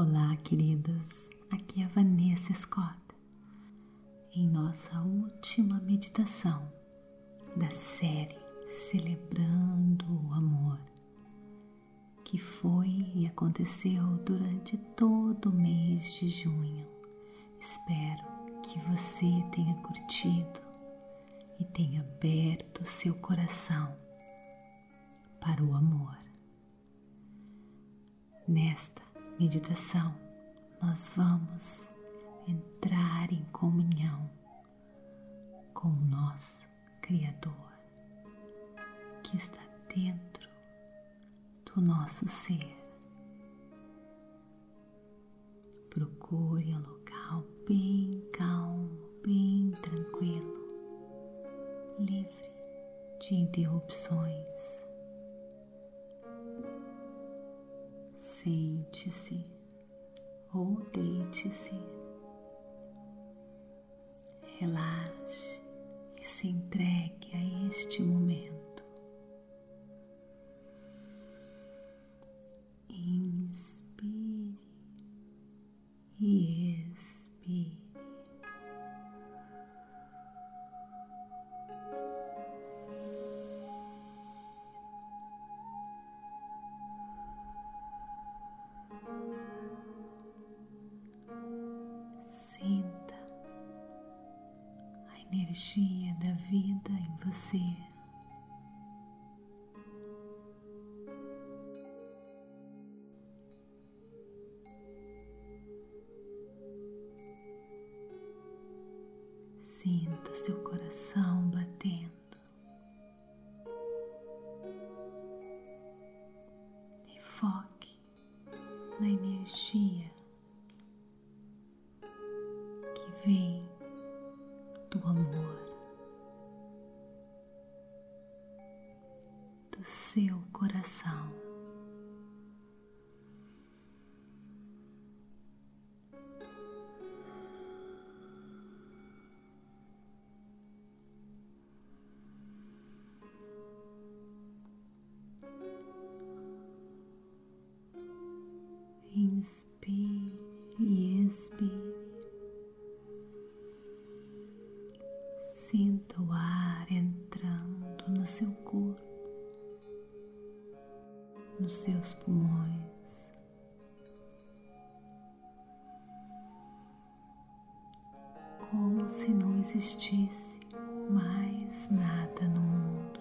Olá, queridos. Aqui é Vanessa Scott. Em nossa última meditação da série Celebrando o Amor, que foi e aconteceu durante todo o mês de junho. Espero que você tenha curtido e tenha aberto seu coração para o amor. Nesta meditação, nós vamos entrar em comunhão com o nosso Criador que está dentro do nosso ser. Procure um local bem calmo, bem tranquilo, livre de interrupções. Sente-se ou deite-se. Relaxe e se entregue a este momento. Energia da vida em você. Sinta o seu coração batendo. E foque na energia que vem do amor, do seu coração. Sinta o ar entrando no seu corpo, nos seus pulmões. Como se não existisse mais nada no mundo.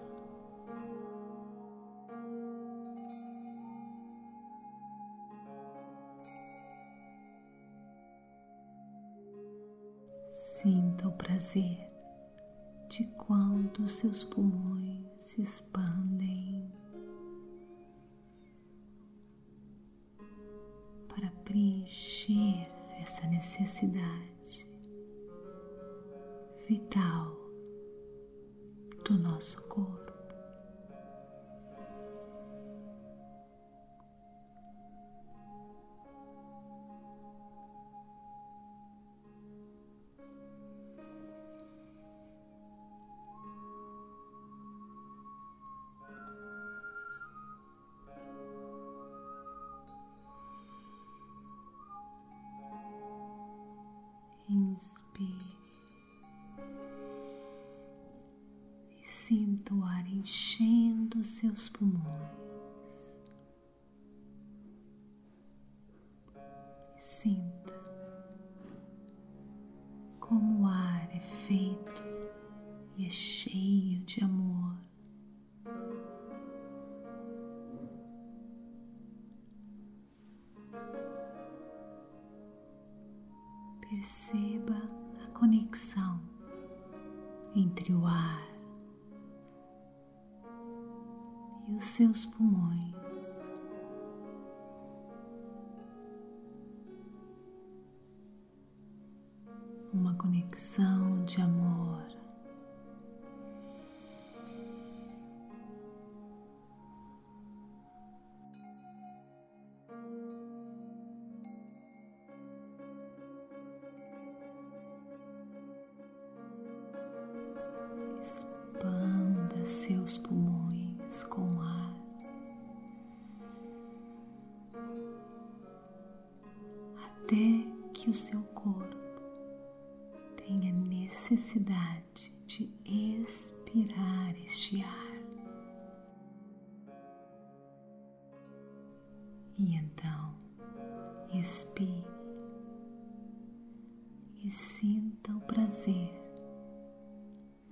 Sinta o prazer de quando seus pulmões se expandem para preencher essa necessidade vital do nosso corpo. Inspire e sinta o ar enchendo seus pulmões. Perceba a conexão entre o ar e os seus pulmões. Uma conexão de amor. Que o seu corpo tem a necessidade de expirar este ar. E então, expire e sinta o prazer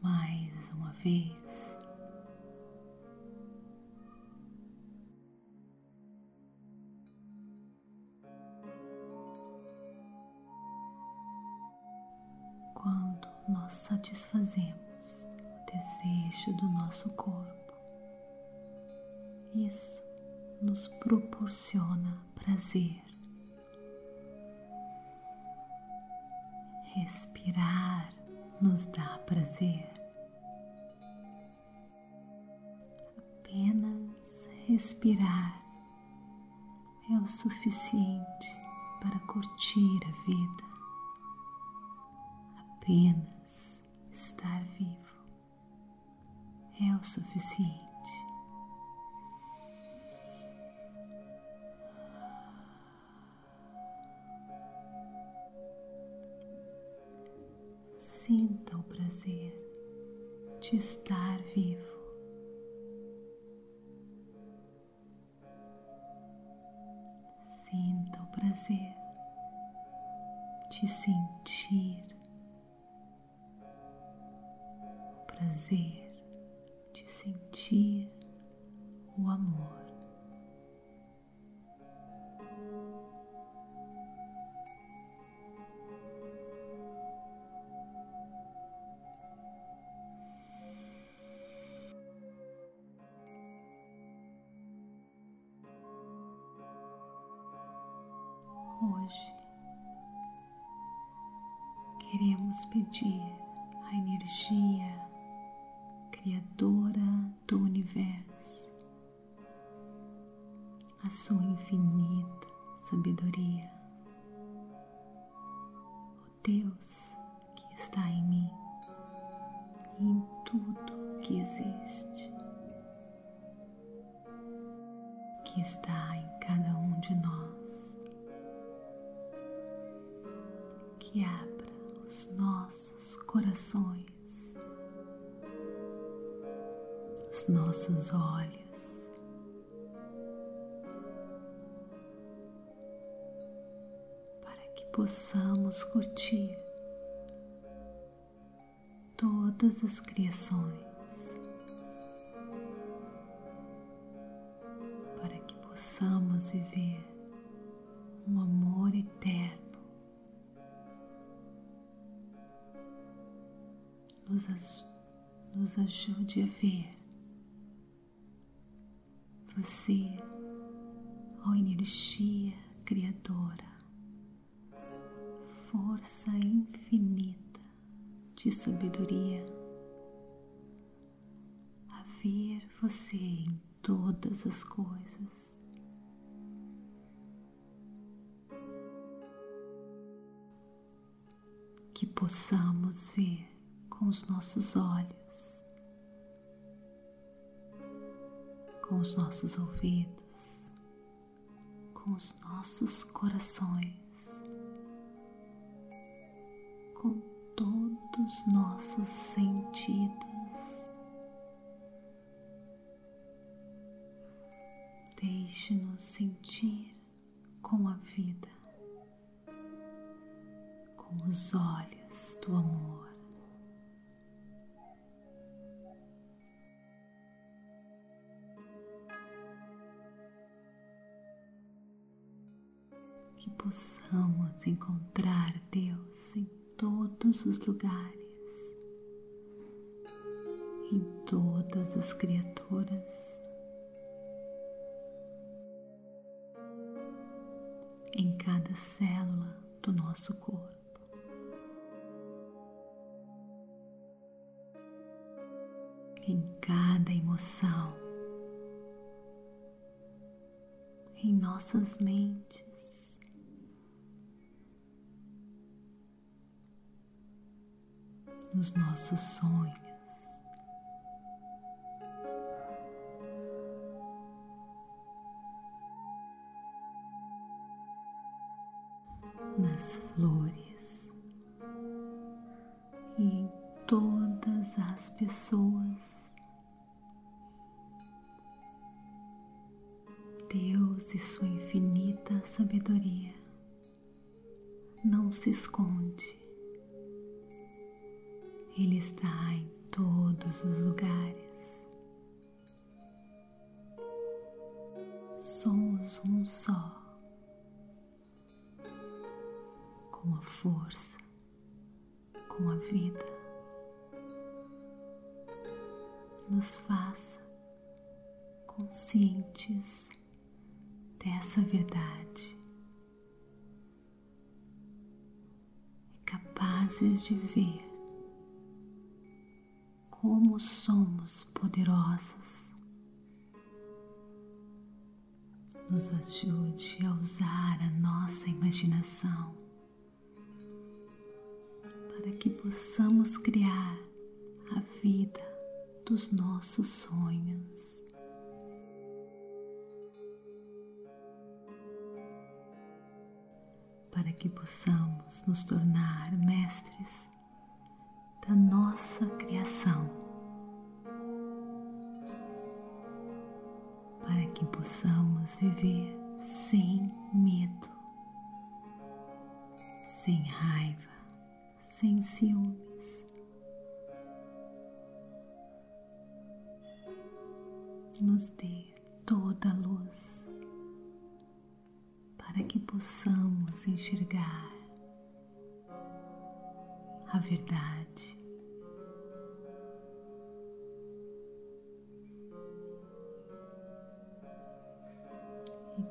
mais uma vez. Satisfazemos o desejo do nosso corpo, isso nos proporciona prazer. Respirar nos dá prazer. Apenas respirar é o suficiente para curtir a vida. Apenas estar vivo é o suficiente. Sinta o prazer de estar vivo. Sinta o prazer de sentir prazer de sentir o amor. Hoje queremos pedir a energia criadora do universo, a sua infinita sabedoria, o Deus que está em mim e em tudo que existe, que está em cada um de nós. que abra os nossos corações, os nossos olhos, para que possamos curtir todas as criações, para que possamos viver um amor eterno. Nos, nos ajude a ver você, ó energia criadora, força infinita de sabedoria, a ver você em todas as coisas. Que possamos ver com os nossos olhos, com os nossos ouvidos, com os nossos corações, com todos os nossos sentidos. Deixe-nos sentir com a vida, com os olhos do amor. Que possamos encontrar Deus em todos os lugares, em todas as criaturas, em cada célula do nosso corpo. Em cada emoção, em nossas mentes, nos nossos sonhos. nas flores e em todas as pessoas. Deus e sua infinita sabedoria não se esconde. Ele está em todos os lugares. Somos um só, com a força, com a vida. Nos faça conscientes dessa verdade e capazes de ver como somos poderosos. Nos ajude a usar a nossa imaginação para que possamos criar a vida dos nossos sonhos. para que possamos nos tornar mestres da nossa criação, para que possamos viver sem medo, sem raiva, sem ciúmes. Nos dê toda a luz para que possamos enxergar a verdade.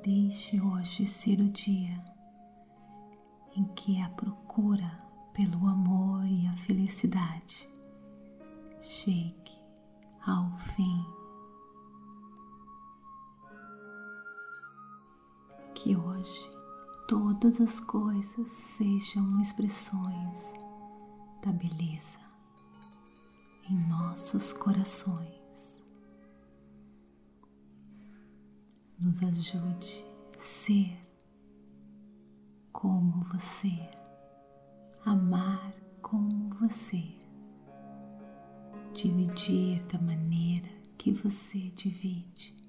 Deixe hoje ser o dia em que a procura pelo amor e a felicidade chegue ao fim. que hoje todas as coisas sejam expressões da beleza em nossos corações. Nos ajude a ser como você, amar como você, dividir da maneira que você divide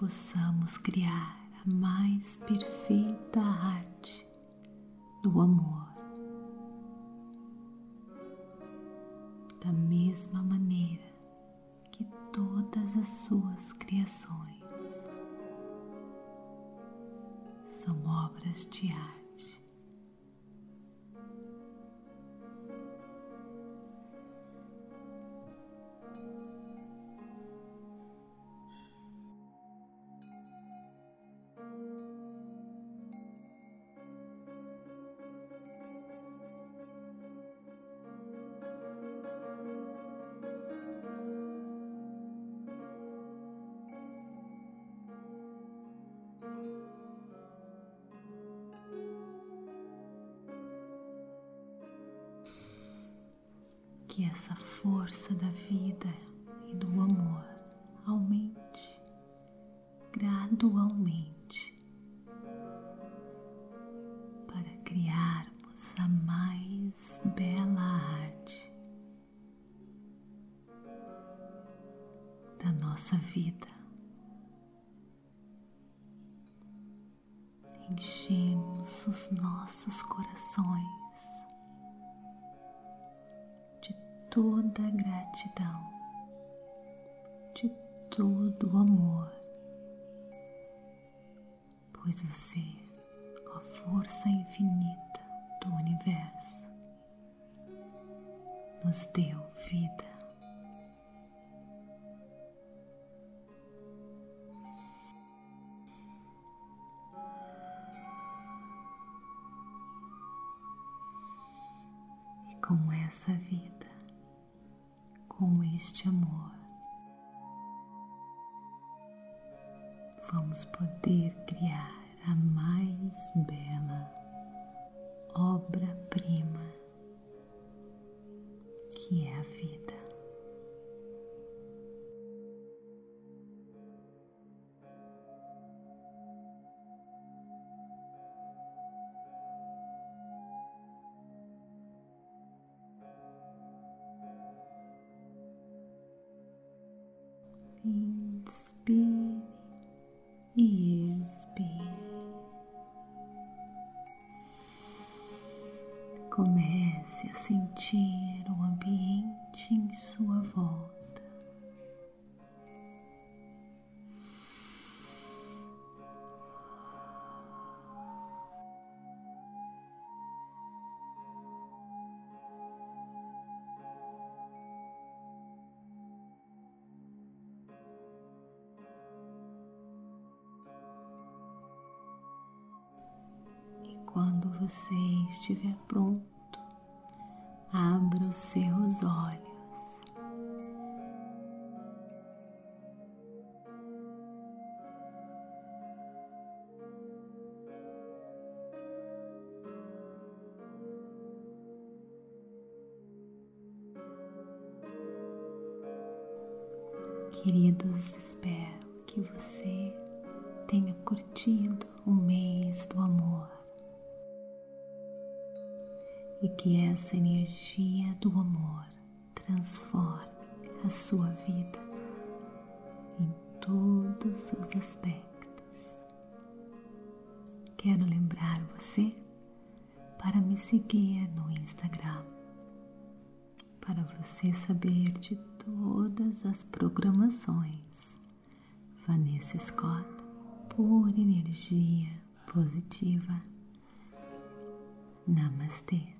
possamos criar a mais perfeita arte do amor. Da mesma maneira que todas as suas criações são obras de arte. Que essa força da vida e do amor aumente gradualmente para criarmos a mais bela arte da nossa vida. Enchemos os nossos corações toda a gratidão, de todo o amor, pois você, a força infinita do universo, nos deu vida. Com essa vida, com este amor, vamos poder criar a mais bela obra-prima a sentir o ambiente em sua volta. Quando você estiver pronto, abra os seus olhos. Queridos, espero que você tenha curtido o mês do amor e que essa energia do amor transforme a sua vida em todos os aspectos. Quero lembrar você para me seguir no Instagram, para você saber de todas as programações. Vanessa Scott, por energia positiva. Namastê.